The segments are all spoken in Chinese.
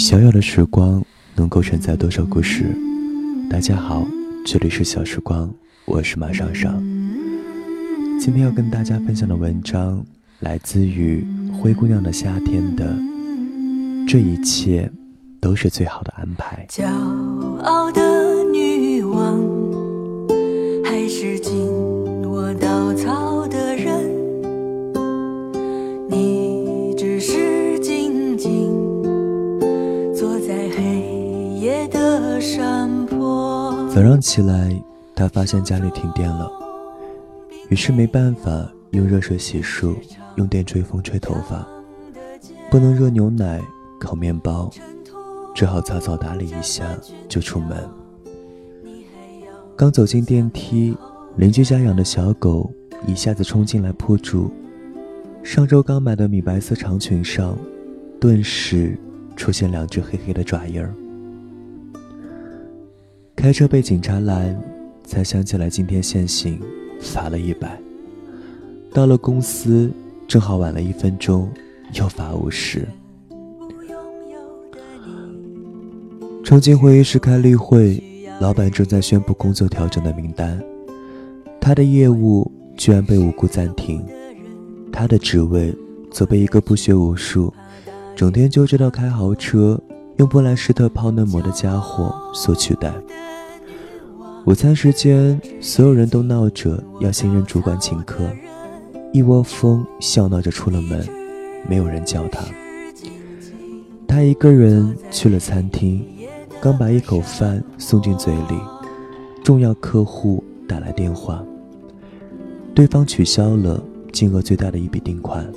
小小的时光能够承载多少故事？大家好，这里是小时光，我是马上上。今天要跟大家分享的文章来自于灰姑娘的夏天的，这一切都是最好的安排。骄傲的起来，他发现家里停电了，于是没办法用热水洗漱，用电吹风吹头发，不能热牛奶、烤面包，只好草草打理一下就出门。刚走进电梯，邻居家养的小狗一下子冲进来扑住。上周刚买的米白色长裙上，顿时出现两只黑黑的爪印儿。开车被警察拦，才想起来今天限行，罚了一百。到了公司，正好晚了一分钟，又罚五十。冲进会议室开例会，老板正在宣布工作调整的名单，他的业务居然被无故暂停。他的职位则被一个不学无术、整天就知道开豪车、用波兰施特泡嫩膜的家伙所取代。午餐时间，所有人都闹着要新任主管请客，一窝蜂笑闹着出了门，没有人叫他。他一个人去了餐厅，刚把一口饭送进嘴里，重要客户打来电话，对方取消了。金额最大的一笔订款，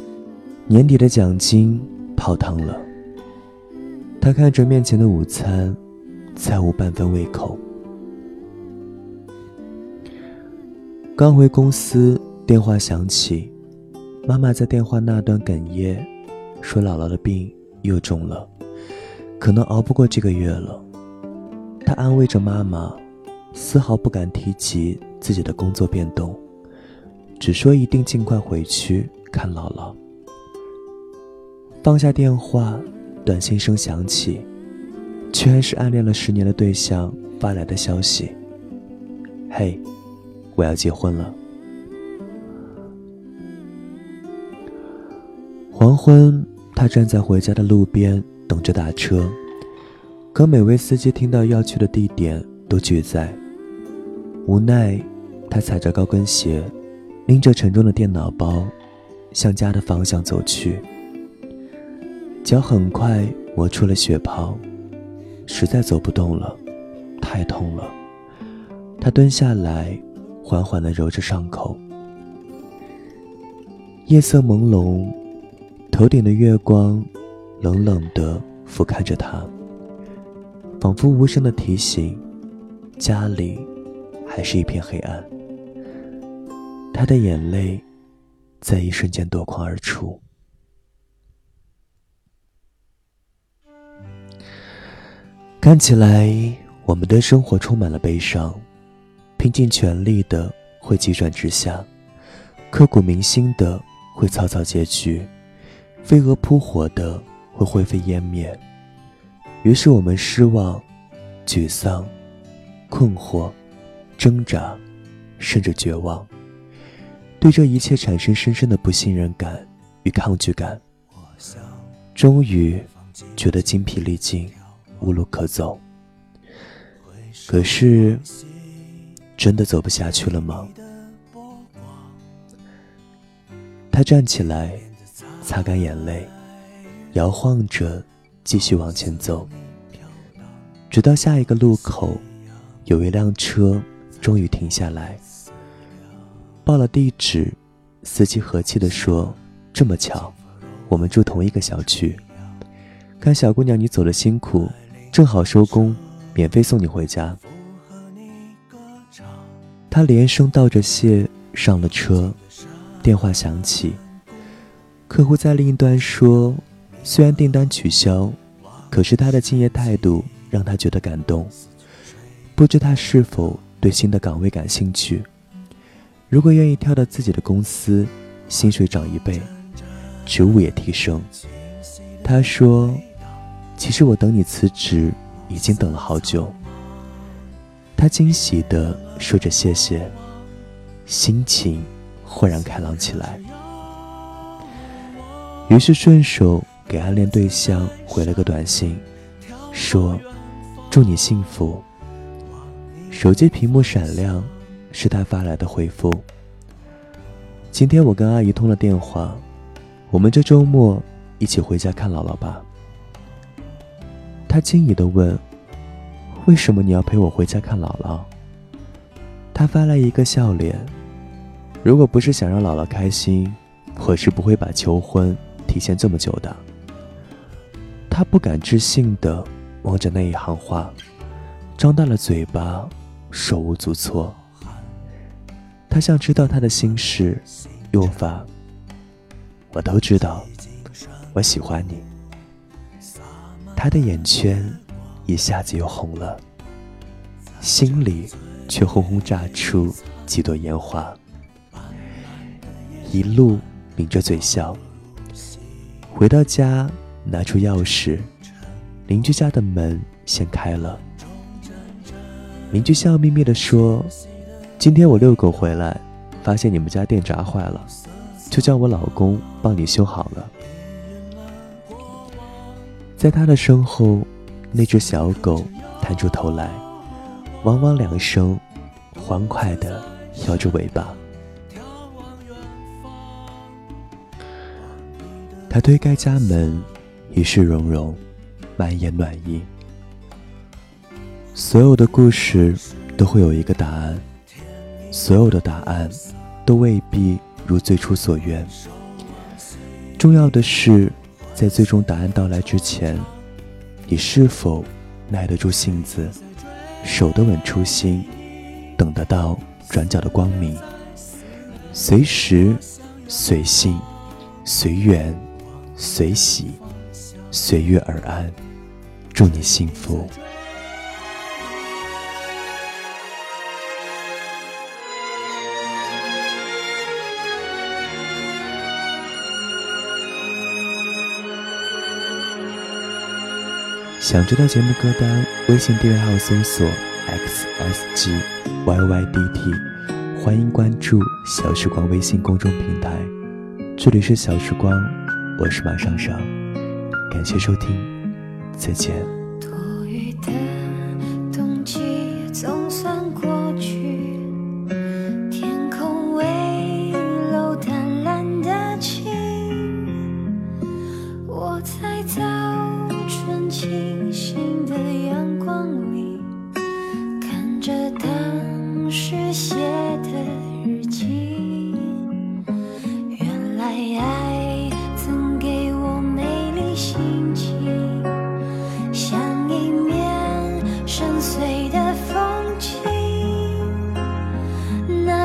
年底的奖金泡汤了。他看着面前的午餐，再无半分胃口。刚回公司，电话响起，妈妈在电话那端哽咽，说姥姥的病又重了，可能熬不过这个月了。他安慰着妈妈，丝毫不敢提及自己的工作变动。只说一定尽快回去看姥姥。放下电话，短信声响起，居然是暗恋了十年的对象发来的消息：“嘿，我要结婚了。”黄昏，他站在回家的路边等着打车，可每位司机听到要去的地点都拒载。无奈，他踩着高跟鞋。拎着沉重的电脑包，向家的方向走去。脚很快磨出了血泡，实在走不动了，太痛了。他蹲下来，缓缓地揉着伤口。夜色朦胧，头顶的月光冷冷地俯瞰着他，仿佛无声的提醒：家里还是一片黑暗。他的眼泪在一瞬间夺眶而出。看起来，我们的生活充满了悲伤，拼尽全力的会急转直下，刻骨铭心的会草草结局，飞蛾扑火的会灰飞烟灭。于是，我们失望、沮丧、困惑、挣扎，甚至绝望。对这一切产生深深的不信任感与抗拒感，终于觉得精疲力尽，无路可走。可是，真的走不下去了吗？他站起来，擦干眼泪，摇晃着继续往前走，直到下一个路口，有一辆车终于停下来。报了地址，司机和气地说：“这么巧，我们住同一个小区。看小姑娘你走的辛苦，正好收工，免费送你回家。”他连声道着谢，上了车。电话响起，客户在另一端说：“虽然订单取消，可是他的敬业态度让他觉得感动。不知他是否对新的岗位感兴趣？”如果愿意跳到自己的公司，薪水涨一倍，职务也提升。他说：“其实我等你辞职已经等了好久。”他惊喜的说着谢谢，心情豁然开朗起来。于是顺手给暗恋对象回了个短信，说：“祝你幸福。”手机屏幕闪亮，是他发来的回复。今天我跟阿姨通了电话，我们这周末一起回家看姥姥吧。他惊疑地问：“为什么你要陪我回家看姥姥？”他发来一个笑脸：“如果不是想让姥姥开心，我是不会把求婚。”提前这么久的，他不敢置信的望着那一行话，张大了嘴巴，手无足措。他像知道他的心事，又发：“我都知道，我喜欢你。”他的眼圈一下子又红了，心里却轰轰炸出几朵烟花，一路抿着嘴笑。回到家，拿出钥匙，邻居家的门先开了。邻居笑眯眯地说：“今天我遛狗回来，发现你们家电闸坏了，就叫我老公帮你修好了。”在他的身后，那只小狗探出头来，汪汪两声，欢快地摇着尾巴。他推开家门，一世融融，满眼暖意。所有的故事都会有一个答案，所有的答案都未必如最初所愿。重要的是，在最终答案到来之前，你是否耐得住性子，守得稳初心，等得到转角的光明，随时随性随缘。随喜，随遇而安，祝你幸福。想知道节目歌单，微信订阅号搜索 xsgyydt，欢迎关注小时光微信公众平台。这里是小时光。我是马上上，感谢收听，再见。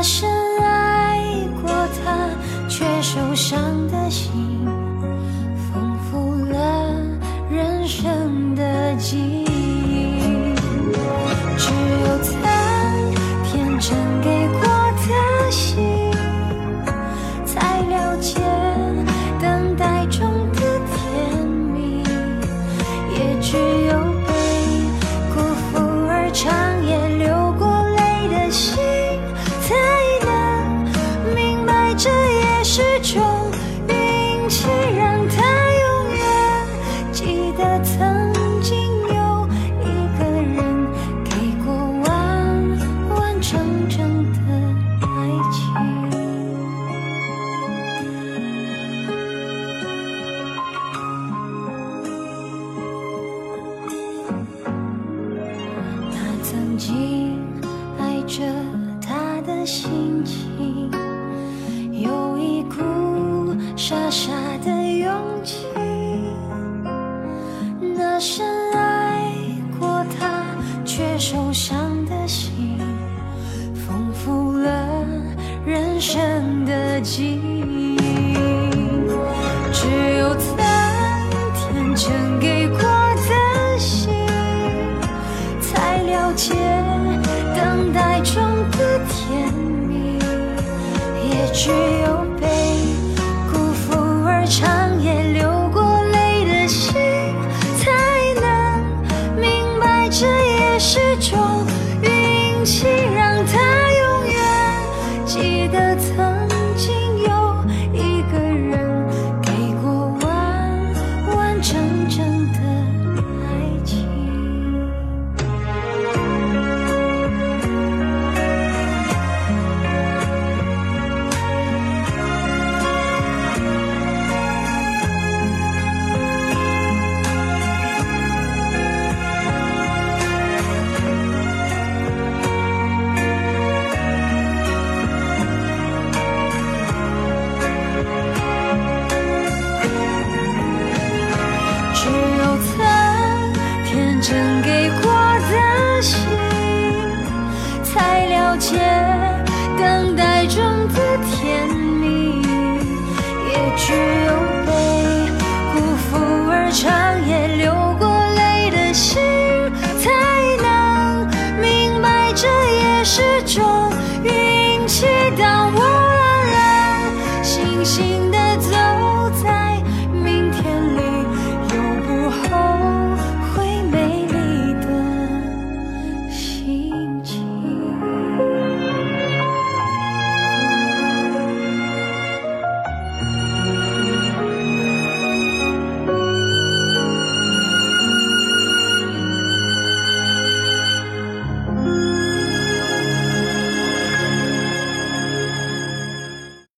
深爱过他却受伤的真的爱情，那曾经爱着他的心情，有一股傻傻的勇气，那深爱过他却受伤。甜蜜也只有